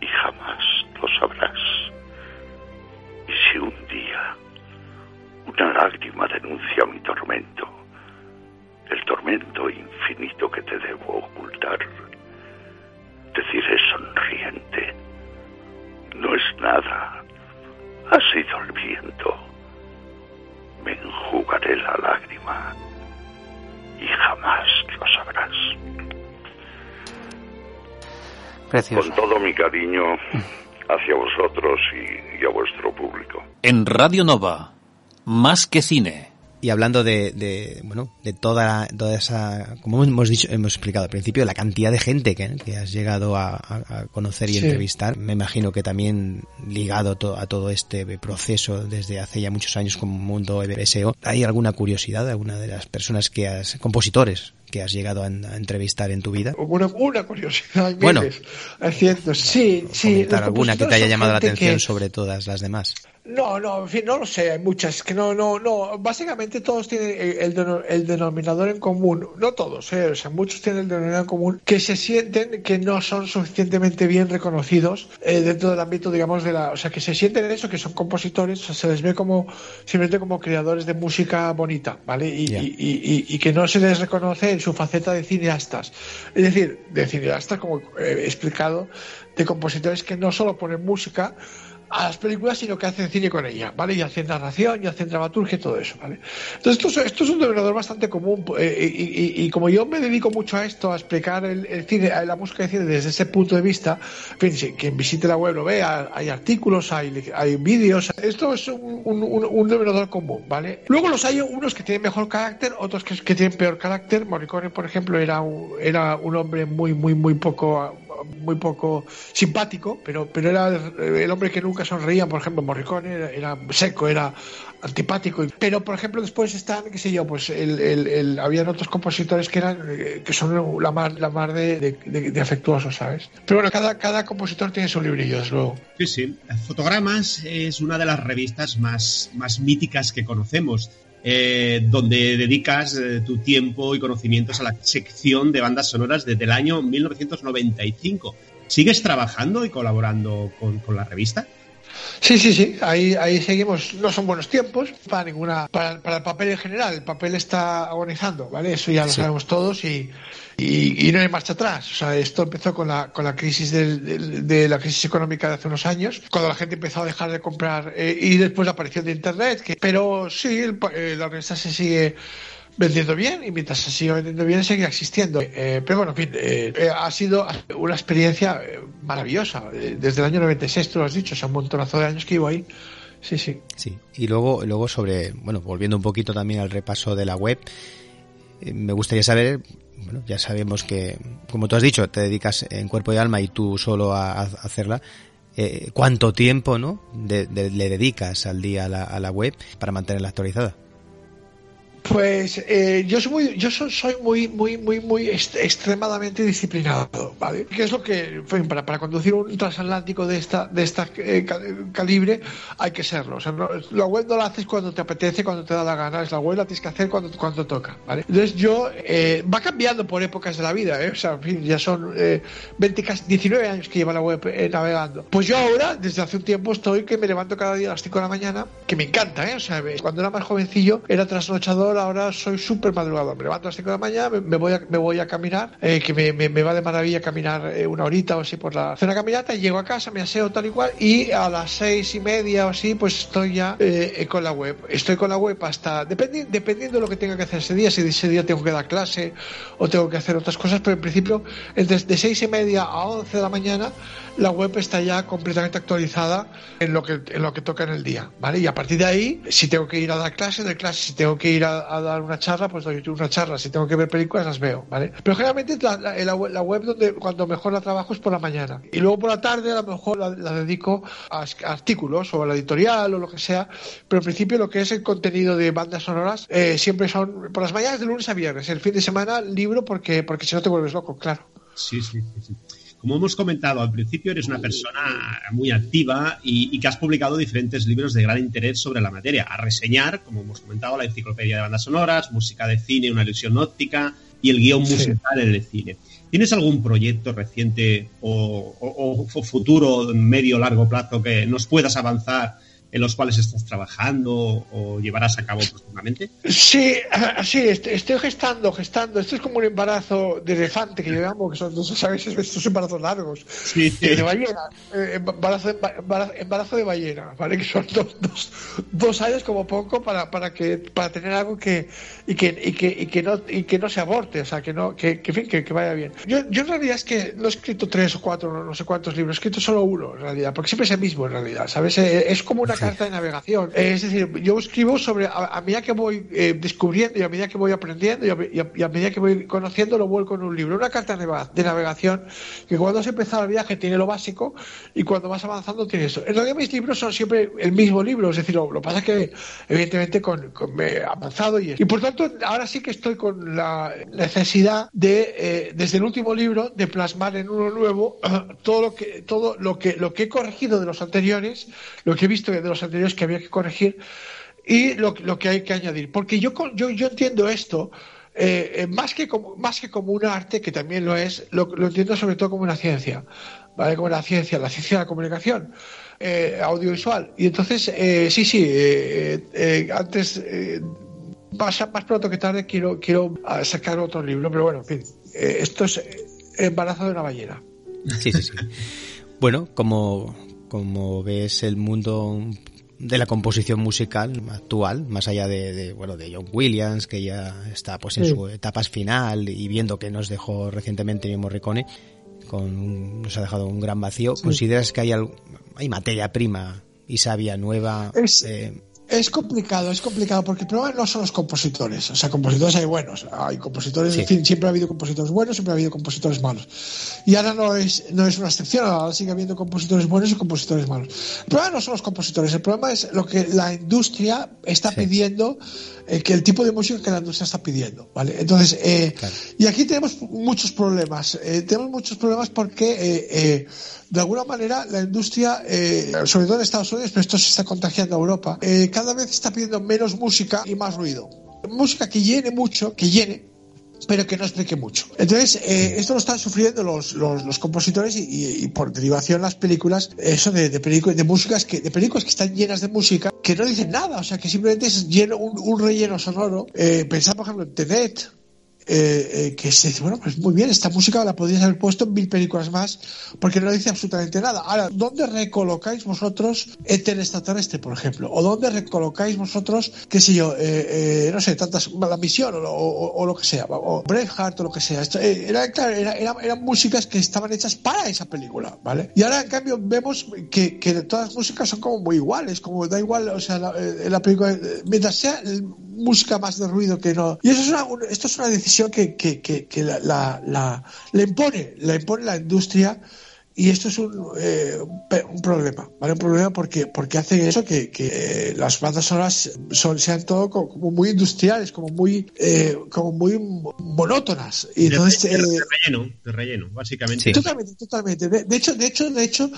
y jamás lo sabrás. Y si un día una lágrima denuncia mi tormento, el tormento infinito que te debo ocultar, deciré sonriente, no es nada, ha sido el viento. Me enjugaré la lágrima y jamás lo sabrás. Precioso. Con todo mi cariño hacia vosotros y, y a vuestro público. En Radio Nova, más que cine. Y hablando de, de, bueno, de toda, toda esa, como hemos dicho, hemos explicado al principio, la cantidad de gente que, que has llegado a, conocer y Sí. entrevistar, me imagino que también ligado to- a todo este proceso desde hace ya muchos años como mundo SEO, ¿hay alguna curiosidad de alguna de las personas que has, compositores que has llegado a, a entrevistar en tu vida? Una, una curiosidad, Bueno. cientos. Sí, sí. Alguna que te haya llamado la atención que- sobre todas las demás. No, no, en fin, no lo sé, hay muchas. Que no, no, no. Básicamente todos tienen el, el deno- el denominador en común. No todos, eh, o sea, muchos tienen el denominador en común que se sienten que no son suficientemente bien reconocidos eh, dentro del ámbito, digamos, de la. O sea, que se sienten eso, que son compositores, o sea, se les ve como simplemente como creadores de música bonita, ¿vale? Y, y- y- y que no se les reconoce en su faceta de cineastas. Es decir, de cineastas, como he explicado, de compositores que no solo ponen música a las películas, sino que hacen cine con ella, ¿vale? Y hacen narración, y hacen dramaturgia y todo eso, ¿vale? Entonces, esto, es- esto es un denominador bastante común, eh, y, y- como yo me dedico mucho a esto, a explicar el, el cine, la música de cine desde ese punto de vista, si quien visite la web lo vea, hay artículos, hay, hay vídeos, esto es un, un, un- un denominador común, ¿vale? Luego los hay unos que tienen mejor carácter, otros que, que tienen peor carácter. Morricone, por ejemplo, era un, era un hombre muy, muy, muy poco muy poco simpático, pero, pero era el hombre que nunca sonreía, por ejemplo, Morricone era, era seco, era antipático. Pero, por ejemplo, después están, qué sé yo, pues el, el, el- habían otros compositores que eran eh, que son la mar, la mar de, de, de- de afectuosos, ¿sabes? Pero bueno, cada, cada compositor tiene su librillo, desde luego. Sí, sí. Fotogramas es una de las revistas más, más míticas que conocemos, eh, donde dedicas eh, tu tiempo y conocimientos a la sección de bandas sonoras desde el año 1995. ¿Sigues trabajando y colaborando con, con la revista? Sí, sí, sí, ahí, ahí seguimos. No son buenos tiempos para ninguna, para, para el papel en general. El papel está agonizando, ¿vale? Eso ya lo Sí. sabemos todos y, y, y no hay marcha atrás. O sea, esto empezó con la, con la crisis del- del- de la crisis económica de hace unos años, cuando la gente empezó a dejar de comprar eh, y después la aparición de Internet. Que, pero sí, el eh, la revista se sigue vendiendo bien y mientras se siga vendiendo bien seguirá existiendo. Eh, pero bueno, en fin, eh, eh, ha sido una experiencia eh, maravillosa. Eh, desde el año 96, tú lo has dicho, o sea, un montonazo de años que iba ahí. Sí, sí. Sí, y luego, luego sobre, bueno, volviendo un poquito también al repaso de la web, eh, me gustaría saber, bueno, ya sabemos que, como tú has dicho, te dedicas en cuerpo y alma y tú solo a, hacerla. eh, ¿Cuánto tiempo, no, de- le dedicas al día a la, a la web para mantenerla actualizada? Pues eh, yo soy muy, yo soy, muy, muy, muy, muy extremadamente disciplinado, ¿vale? Que es lo que, para, para conducir un transatlántico de esta, de esta eh, ca- calibre hay que serlo. O sea, la web no la haces cuando te apetece, cuando te da la gana, es la web la tienes que hacer cuando, cuando toca, ¿vale? Entonces yo, eh, va cambiando por épocas de la vida, ¿eh? O sea, en fin, ya son eh, 20, casi 19 años que lleva la web eh, navegando. Pues yo ahora, desde hace un tiempo, estoy que me levanto cada día a las 5 de la mañana, que me encanta, ¿eh? O sea, cuando era más jovencillo era trasnochador, ahora soy súper madrugador. Me levanto a las 5 de la mañana, me, voy, a, me voy a caminar, eh, que me, me- me va de maravilla caminar eh, una horita o así por la zona caminata, y llego a casa, me aseo tal y cual, y a las seis y media o así, pues estoy ya eh, eh, con la web. Estoy con la web hasta, dependi- dependiendo de lo que tenga que hacer ese día, si ese día tengo que dar clase o tengo que hacer otras cosas, pero en principio, entre de seis y media a 11 de la mañana, la web está ya completamente actualizada en lo que en lo que toca en el día, ¿vale? Y a partir de ahí, si tengo que ir a dar clase, doy clase, si tengo que ir a, a dar una charla, pues doy una charla, si tengo que ver películas, las veo, ¿vale? Pero generalmente la, la- la web, donde cuando mejor la trabajo es por la mañana. Y luego por la tarde a lo mejor la, la dedico a, artículos o a la editorial o lo que sea, pero en principio lo que es el contenido de bandas sonoras eh, siempre son por las mañanas de lunes a viernes, el fin de semana libro porque porque si no te vuelves loco, claro. Sí, sí. sí. Como hemos comentado al principio, eres una persona muy activa y, y, que has publicado diferentes libros de gran interés sobre la materia. A reseñar, como hemos comentado, la enciclopedia de bandas sonoras, música de cine, una ilusión óptica y el guion musical en el cine. ¿Tienes algún proyecto reciente o, o, o futuro, medio largo plazo que nos puedas avanzar en los cuales estás trabajando o llevarás a cabo próximamente? Sí, sí, estoy gestando, gestando. Esto es como un embarazo de elefante que llevamos, que son, no sabéis, *laughs* estos embarazos largos. Sí, sí. De ballena, eh, embarazo, embarazo, de ballena, ¿vale? Que son dos, dos, dos, años como poco para, para, que, para tener algo que y que, y que, y que, no, y que no se aborte, o sea, que, no, que, que, que, que vaya bien. Yo, yo en realidad es que no he escrito tres o cuatro, no, no sé cuántos libros, he escrito solo uno en realidad, porque siempre es el mismo en realidad, ¿sabes? Eh, Es como una carta de navegación. Es decir, yo escribo sobre, a, a medida que voy eh, descubriendo y a medida que voy aprendiendo y a, y, a, y a, medida que voy conociendo, lo vuelco en un libro. Una carta de navegación que cuando has empezado el viaje tiene lo básico y cuando vas avanzando tiene eso. En realidad mis libros son siempre el mismo libro, es decir, lo, que pasa es que evidentemente con, con me he avanzado y, y por tanto ahora sí que estoy con la necesidad de, eh, desde el último libro, de plasmar en uno nuevo todo lo que, todo lo que, lo que he corregido de los anteriores, lo que he visto de los anteriores que había que corregir y lo, que hay que añadir. Porque yo, yo, yo entiendo esto eh, más, que como, más que como un arte, que también lo es, lo, lo entiendo sobre todo como una ciencia, ¿vale? Como una ciencia, la ciencia de la comunicación. Eh, audiovisual. Y entonces, eh, sí, sí, eh, antes, más, más, pronto que tarde, quiero, quiero sacar otro libro, pero bueno, en fin, esto es embarazo de una ballena. Sí, sí, sí. bueno, como, como ves el mundo de la composición musical actual, más allá de, de, bueno de John Williams, que ya está pues en sí. su etapa final y viendo que nos dejó recientemente Morricone, con nos ha dejado un gran vacío. Sí. ¿Consideras que hay algo, hay materia prima y sabia nueva? Es, eh, es complicado, es complicado porque el problema no son los compositores. O sea, compositores hay buenos, hay compositores, sí. en fin, siempre ha habido compositores buenos, siempre ha habido compositores malos. Y ahora no es, no es una excepción, ahora sigue habiendo compositores buenos y compositores malos. El problema no son los compositores, el problema es lo que la industria está sí. pidiendo, eh, que el tipo de música que la industria está pidiendo, ¿vale? Entonces, eh, claro. y aquí tenemos muchos problemas. Eh, tenemos muchos problemas porque eh, de alguna manera la industria, eh, sobre todo en Estados Unidos, pero esto se está contagiando a Europa, eh, cada vez está pidiendo menos música y más ruido. Música que llene mucho, que llene, pero que no explique mucho. Entonces, eh, esto lo están sufriendo los, los, los compositores y, y, y, por derivación las películas, eso de, de, de músicas que, de películas que están llenas de música, que no dicen nada, o sea, que simplemente es lleno, un, un relleno sonoro. Eh, pensad, por ejemplo, en Tenet, eh, eh, que se dice, bueno, pues muy bien, esta música la podrías haber puesto en mil películas más, porque no dice absolutamente nada. Ahora, ¿dónde recolocáis vosotros Éter extraterrestre, por ejemplo? ¿O dónde recolocáis vosotros, qué sé yo, eh, no sé, tantas, la misión o, o, lo que sea, o Braveheart o lo que sea? Era, claro, era, eran músicas que estaban hechas para esa película, ¿vale? Y ahora, en cambio, vemos que, que todas las músicas son como muy iguales, como da igual, o sea, la, la película, mientras sea música más de ruido que no. Y eso es una, esto es una decisión que, que, que, que la, la, la, la, impone, la impone la industria. Y esto es un, eh, un problema, ¿vale? Un problema porque, porque hace eso que, que las bandas sonoras son, sean todo como, como muy industriales, como muy, eh, como muy monótonas. Y de, entonces, de, de, eh, relleno, de relleno, básicamente. Sí. Totalmente, totalmente. De, de, hecho, de hecho, de hecho,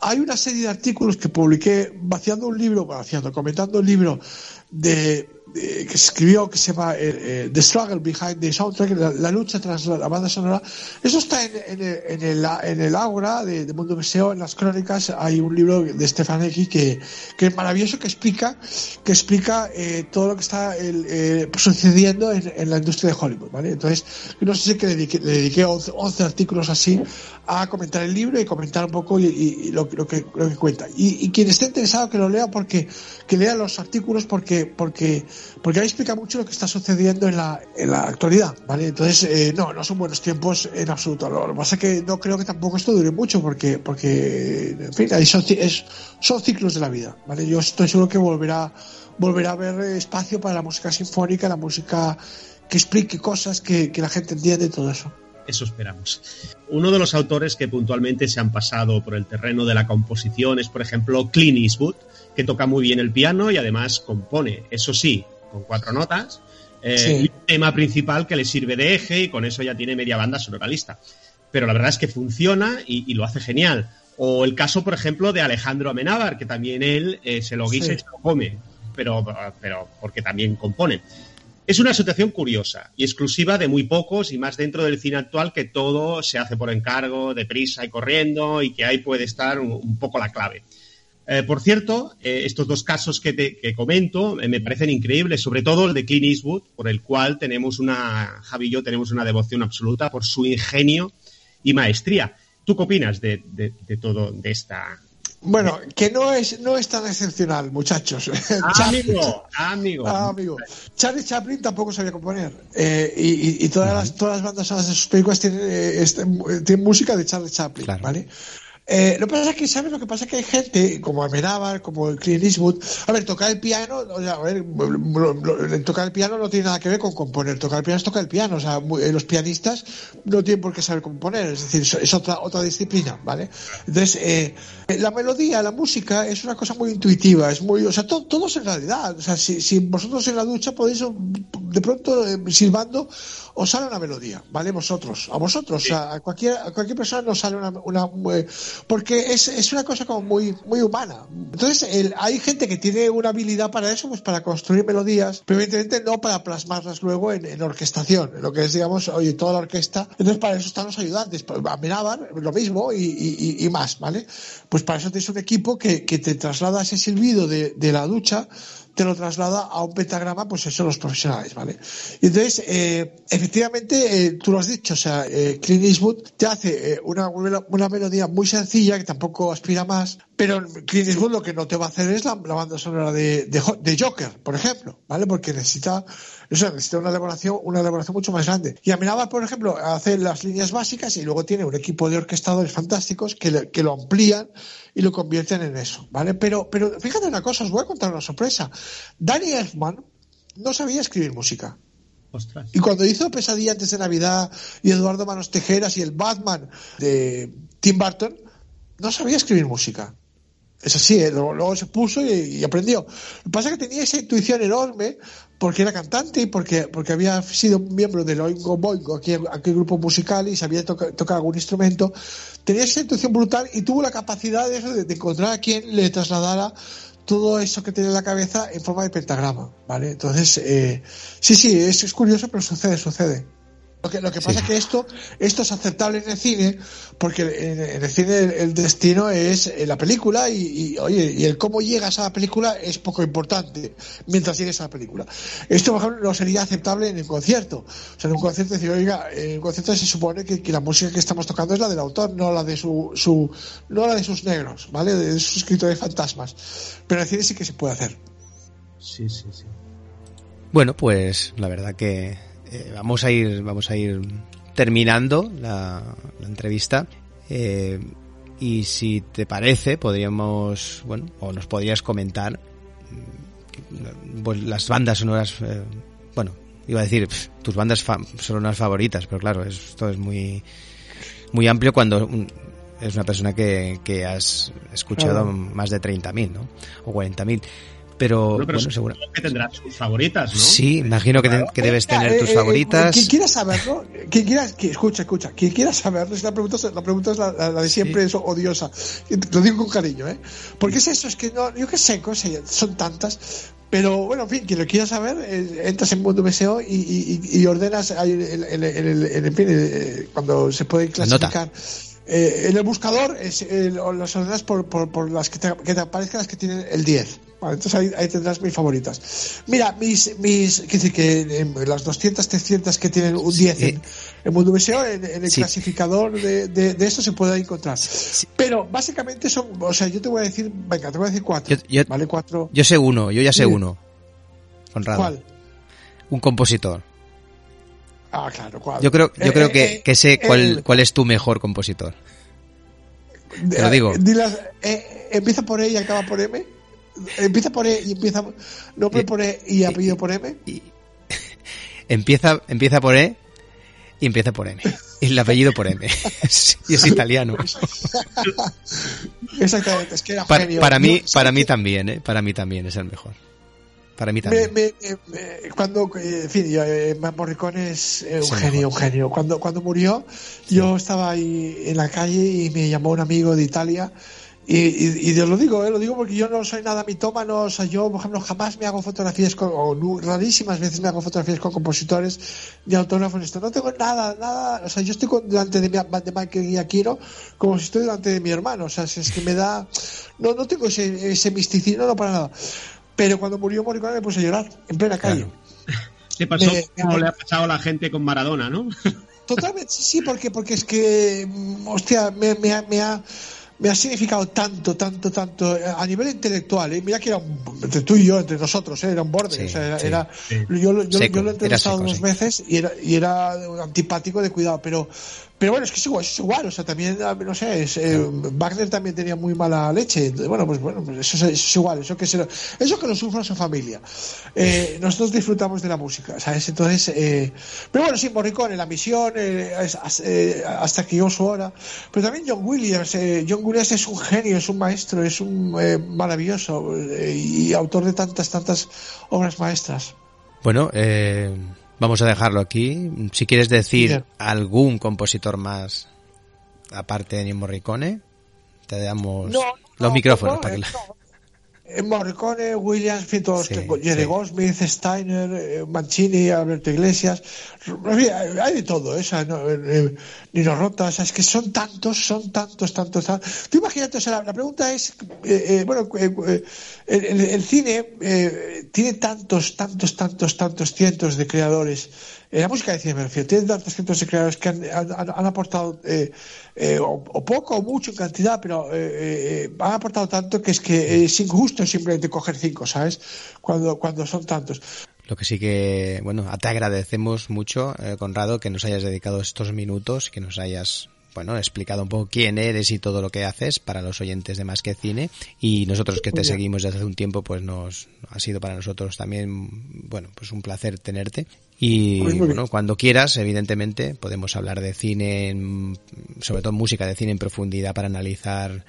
hay una serie de artículos que publiqué vaciando un libro, vaciando, comentando un libro de eh, que escribió que se llama eh, eh, The Struggle Behind the Soundtrack, la, lucha tras la, banda sonora. Eso está en, en, en, el, en el Ágora de, de, Mundo Museo, en las crónicas. Hay un libro de Stefanecki que, que es maravilloso, que explica, que explica eh, todo lo que está el, eh, sucediendo en, en, la industria de Hollywood. ¿vale? Entonces, no sé si que le dediqué, le dediqué 11, 11, artículos así a comentar el libro y comentar un poco y, y, y lo, que, lo que cuenta. Y, y quien esté interesado que lo lea, porque que lea los artículos, porque, porque porque ahí explica mucho lo que está sucediendo en la, en la actualidad, ¿vale? Entonces, eh, no, no son buenos tiempos en absoluto. Lo, que pasa es que no creo que tampoco esto dure mucho, porque, porque en fin, ahí son, son ciclos de la vida, ¿vale? Yo estoy seguro que volverá, volverá a haber espacio para la música sinfónica, la música que explique cosas, que, que la gente entiende y todo eso. Eso esperamos. Uno de los autores que puntualmente se han pasado por el terreno de la composición es, por ejemplo, Clint Eastwood, que toca muy bien el piano y además compone. Eso sí, con cuatro notas, eh, sí. y un tema principal que le sirve de eje y con eso ya tiene media banda sonoralista. pero la verdad es que funciona y, y lo hace genial. O el caso, por ejemplo, de Alejandro Amenábar, que también él eh, se lo guisa Sí. y se lo come, pero, pero porque también compone. Es una situación curiosa y exclusiva de muy pocos y más dentro del cine actual que todo se hace por encargo, deprisa y corriendo y que ahí puede estar un, poco la clave. Eh, por cierto, eh, estos dos casos que, te, que comento eh, me parecen increíbles, sobre todo el de Clint Eastwood, por el cual tenemos una, Javi y yo tenemos una devoción absoluta por su ingenio y maestría. ¿Tú qué opinas de, de todo, de esta... Bueno, que no es, no es tan excepcional, muchachos. *laughs* Ah, amigo, amigo. Ah, amigo. Charlie Chaplin tampoco sabía componer. Eh, y, y- y todas, las, todas las bandas sonoras de sus películas tienen, eh, este- tienen música de Charlie Chaplin, Claro. ¿vale? Eh, lo que pasa es que, ¿sabes? Lo que pasa es que hay gente como Amenábar, como Clint Eastwood. A ver, tocar el piano, o sea, a ver, lo- lo- el tocar el piano no tiene nada que ver con componer. Tocar el piano es tocar el piano. O sea, mu- eh, los pianistas no tienen por qué saber componer. Es decir, es- es otra, otra disciplina, ¿vale? Entonces, eh, la melodía, la música es una cosa muy intuitiva. Es muy, o sea, to- todos en realidad. O sea, si, si vosotros en la ducha podéis, de pronto, eh, silbando, os sale una melodía, ¿vale? Vosotros, a vosotros, o sea, a cualquier, a cualquier persona nos sale una, una eh, porque es, es una cosa como muy, muy humana. Entonces, el- hay gente que tiene una habilidad para eso, pues para construir melodías, pero evidentemente no para plasmarlas luego en, en orquestación, en lo que es, digamos, oye, toda la orquesta. Entonces, para eso están los ayudantes, pues, Amenábar, lo mismo y, y- y- más, ¿vale? Pues para eso tienes un equipo que, que te traslada ese silbido de, de la ducha te lo traslada a un pentagrama, pues eso los profesionales, ¿vale? Y entonces, eh, efectivamente, eh, tú lo has dicho, o sea, eh, Eastwood te hace eh, una, una melodía muy sencilla, que tampoco aspira más, pero Clint Eastwood lo que no te va a hacer es la, banda sonora de, de, de Joker, por ejemplo, ¿vale? Porque necesita, eso, necesita una elaboración, una elaboración mucho más grande. Y Amenábar, por ejemplo, hace las líneas básicas y luego tiene un equipo de orquestadores fantásticos que, le- que lo amplían y lo convierten en eso, ¿vale? Pero, pero fíjate una cosa, os voy a contar una sorpresa. Danny Elfman no sabía escribir música. Ostras. Y cuando hizo Pesadilla antes de Navidad y Eduardo Manos Tejeras y el Batman de Tim Burton, no sabía escribir música. Es así, ¿eh? luego, luego se puso y, y aprendió. Lo que pasa es que tenía esa intuición enorme porque era cantante y porque, porque había sido miembro del Oingo Boingo, aquel grupo musical, y sabía toca- tocar algún instrumento. Tenía esa intuición brutal y tuvo la capacidad de, de, de encontrar a quien le trasladara todo eso que tenía en la cabeza en forma de pentagrama, ¿vale? Entonces, eh, sí, sí, es, es curioso, pero sucede, sucede. Lo que, lo que pasa es que esto, esto es aceptable en el cine, porque en, en el cine el, el destino es eh, la película y, y, oye, y el cómo llegas a la película es poco importante mientras llegues a la película. Esto, por ejemplo, no sería aceptable en un concierto. O sea, en un concierto decir, oiga, en un concierto se supone que, que la música que estamos tocando es la del autor, no la de su, su, no la de sus negros, ¿vale? De sus escritores fantasmas. Pero en el cine sí que se puede hacer. Sí, sí, sí. Bueno, pues la verdad que eh, vamos a ir, vamos a ir terminando la, la entrevista. Eh, y si te parece, podríamos, bueno, o nos podrías comentar mm, pues, las bandas sonoras, eh, bueno, iba a decir tus bandas fa- sonoras favoritas, pero claro, esto es muy, muy amplio cuando un- es una persona que, que has escuchado más de 30.000, ¿no? O 40.000. Pero, Bueno, pero bueno, seguro. que tendrás sus favoritas, ¿no? Sí, imagino que, te- que debes Venga, tener tus eh, eh, favoritas. Quien quiera saberlo, quien quiera, que- escucha, escucha, quien quiera saberlo, es la pregunta, es- la pregunta es la, la- la de siempre, es odiosa. Y Lo digo con cariño, ¿eh? Porque es eso, es que no, yo qué sé, cosas, son tantas. Pero bueno, en fin, quien lo quiera saber, eh, entras en Mundo BSO y, y- y- ordenas el- el- el- en fin, eh, cuando se puede Nota. Eh, en el buscador es, eh, las ordenas por, por, por las que te, que te aparezcan las que tienen el 10. Vale, entonces ahí, ahí tendrás mis favoritas. Mira, mis, mis, quiero decir que en, en las 200, 300 que tienen un 10 Sí. en, en Mundo Museo, en, en el Sí. clasificador de, de, de esto se puede encontrar. Pero básicamente son, o sea, yo te voy a decir, venga, te voy a decir cuatro. Yo- yo- ¿Vale? Cuatro. Yo sé uno, yo ya sé uno. ¿Cuál? Un compositor. Ah, claro, ¿cuál? Yo creo, yo Eh, creo eh, que, eh, que sé cuál, el- cuál es tu mejor compositor. te lo digo. dilas, eh, empieza por E y acaba por M. Empieza por E y empieza. Nombre Eh, por E y apellido por M. Y *laughs* empieza, empieza por E y empieza por M. Y el apellido por M. *laughs* y es italiano. *laughs* Exactamente, es que era Para, genio. para mí, para mí también, ¿eh? Para mí también es el mejor. Para mí también. Me, me, me, cuando, en fin, yo, eh, Morricone es un Sí, genio, un genio. Cuando, cuando murió, yo estaba ahí en la calle y me llamó un amigo de Italia. Y, y, y lo digo, eh, lo digo porque yo no soy nada mitómano, o sea, yo, por ejemplo, jamás me hago fotografías con, o rarísimas veces me hago fotografías con compositores ni autógrafos, esto. No tengo nada, nada, o sea, yo estoy con- delante de, mi, de Michael Giacchino como si estoy delante de mi hermano, o sea, si es que me da, no, no tengo ese, ese misticismo, no, no, para nada. Pero cuando murió Morricone me puse a llorar en plena calle. *laughs* ¿Qué pasó? Me- Como le ha pasado a la gente con Maradona, ¿no? *laughs* Totalmente, sí, sí, porque, porque es que, mm, hostia, me, me ha, me, ha, me ha significado tanto, tanto, tanto, eh, a nivel intelectual, ¿eh? mira que era un, entre tú y yo, entre nosotros, ¿eh? era un borde, Sí, o sea, era, sí. era- Sí. yo, lo- yo, Seco, yo lo he entrevistado seco, dos sí. veces y era, y era antipático de cuidado, pero, pero bueno, es que es igual, es igual, o sea, también, ah, no sé, es, eh, Wagner también tenía muy mala leche, entonces, bueno, pues bueno, pues eso, es- eso es igual, eso que, se lo- eso que lo sufra su familia. Eh, nosotros disfrutamos de la música, ¿sabes? Entonces, eh, pero bueno, sí, Morricone, la misión, eh, eh, hasta que llegó su hora. Pero también John Williams, eh, John Williams es un genio, es un maestro, es un maravilloso y autor de tantas, tantas obras maestras. Bueno, eh, vamos a dejarlo aquí. Si quieres decir algún compositor más, aparte de Ennio Morricone, te damos No, los no, micrófonos no, para que la- no. Morricone, Williams, Sí, tengo- Jerry sí. Goldsmith, Steiner, eh, Mancini, Alberto Iglesias, hay de todo, ¿eh? No, eh, Nino Rota, o sea, es que son tantos, son tantos, tantos, tantos. Tú imagínate, o sea, la, la pregunta es, eh, eh, bueno, eh, el, cine tiene tantos, tantos, tantos, tantos cientos de creadores, la música de cine tiene tantos cientos de creadores que han, han- aportado eh, eh, o, poco o mucho en cantidad, pero eh, eh, han aportado tanto que es que es injusto simplemente coger cinco, ¿sabes? Cuando, cuando son tantos. Lo que sí que, bueno, te agradecemos mucho, eh, Conrado, que nos hayas dedicado estos minutos, que nos hayas, bueno, explicado un poco quién eres y todo lo que haces para los oyentes de Más que Cine. Y nosotros que te seguimos desde hace un tiempo, pues nos ha sido para nosotros también, bueno, pues un placer tenerte. Y Pues bueno, cuando quieras, evidentemente, podemos hablar de cine, en- sobre todo música de cine en profundidad para analizar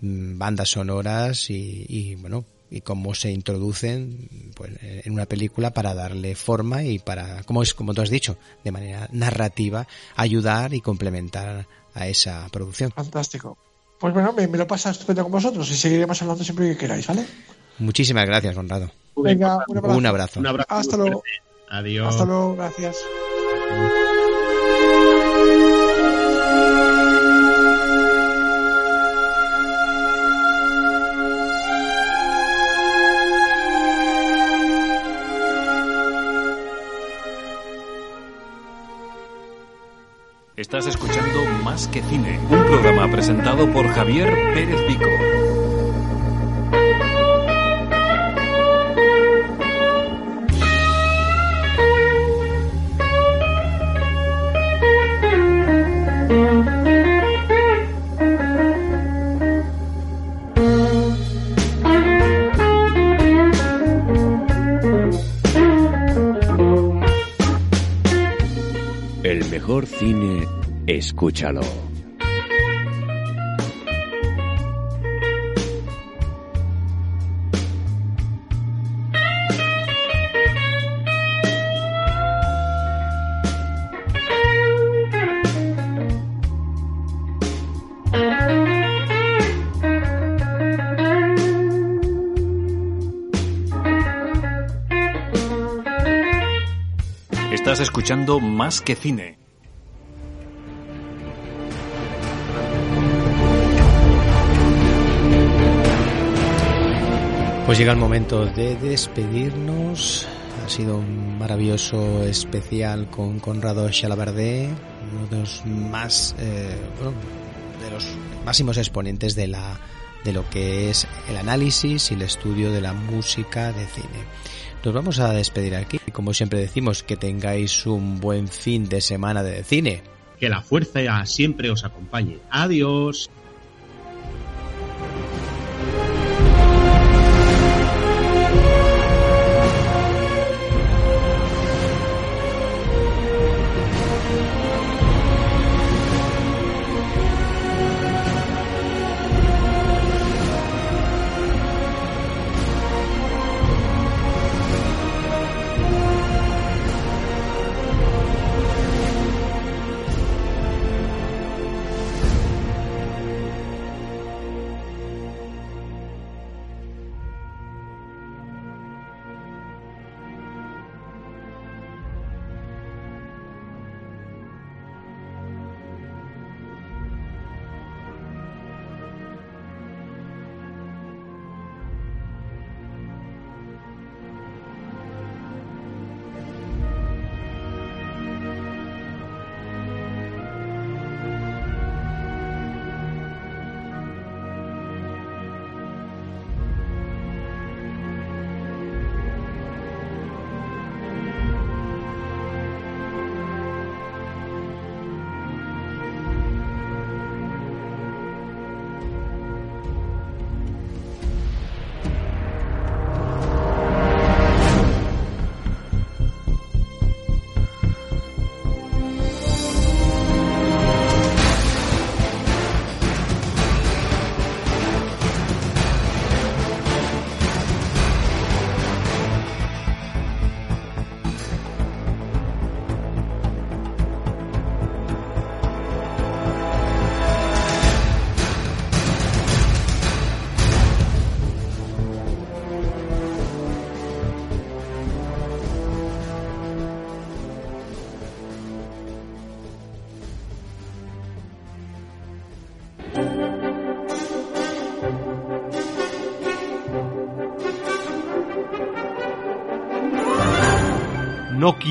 mm, bandas sonoras y, y, bueno y cómo se introducen pues, en una película para darle forma y para como es como tú has dicho de manera narrativa ayudar y complementar a esa producción Fantástico. Pues bueno, me, me lo pasa estupendo con vosotros y seguiremos hablando siempre que queráis, ¿vale? muchísimas gracias Conrado Venga, un abrazo. un abrazo Un abrazo. Hasta luego. Adiós. Hasta luego, gracias. Por Javier Pérez Vico. El mejor cine, escúchalo. Escuchando Más que Cine. Pues llega el momento de despedirnos. Ha sido un maravilloso especial con Conrado Chalaverde, uno de los más eh, de los máximos exponentes de la de lo que es el análisis y el estudio de la música de cine. Nos vamos a despedir aquí. Como siempre decimos, que tengáis un buen fin de semana de cine. Que la fuerza siempre os acompañe. Adiós.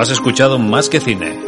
Has escuchado Más que Cine,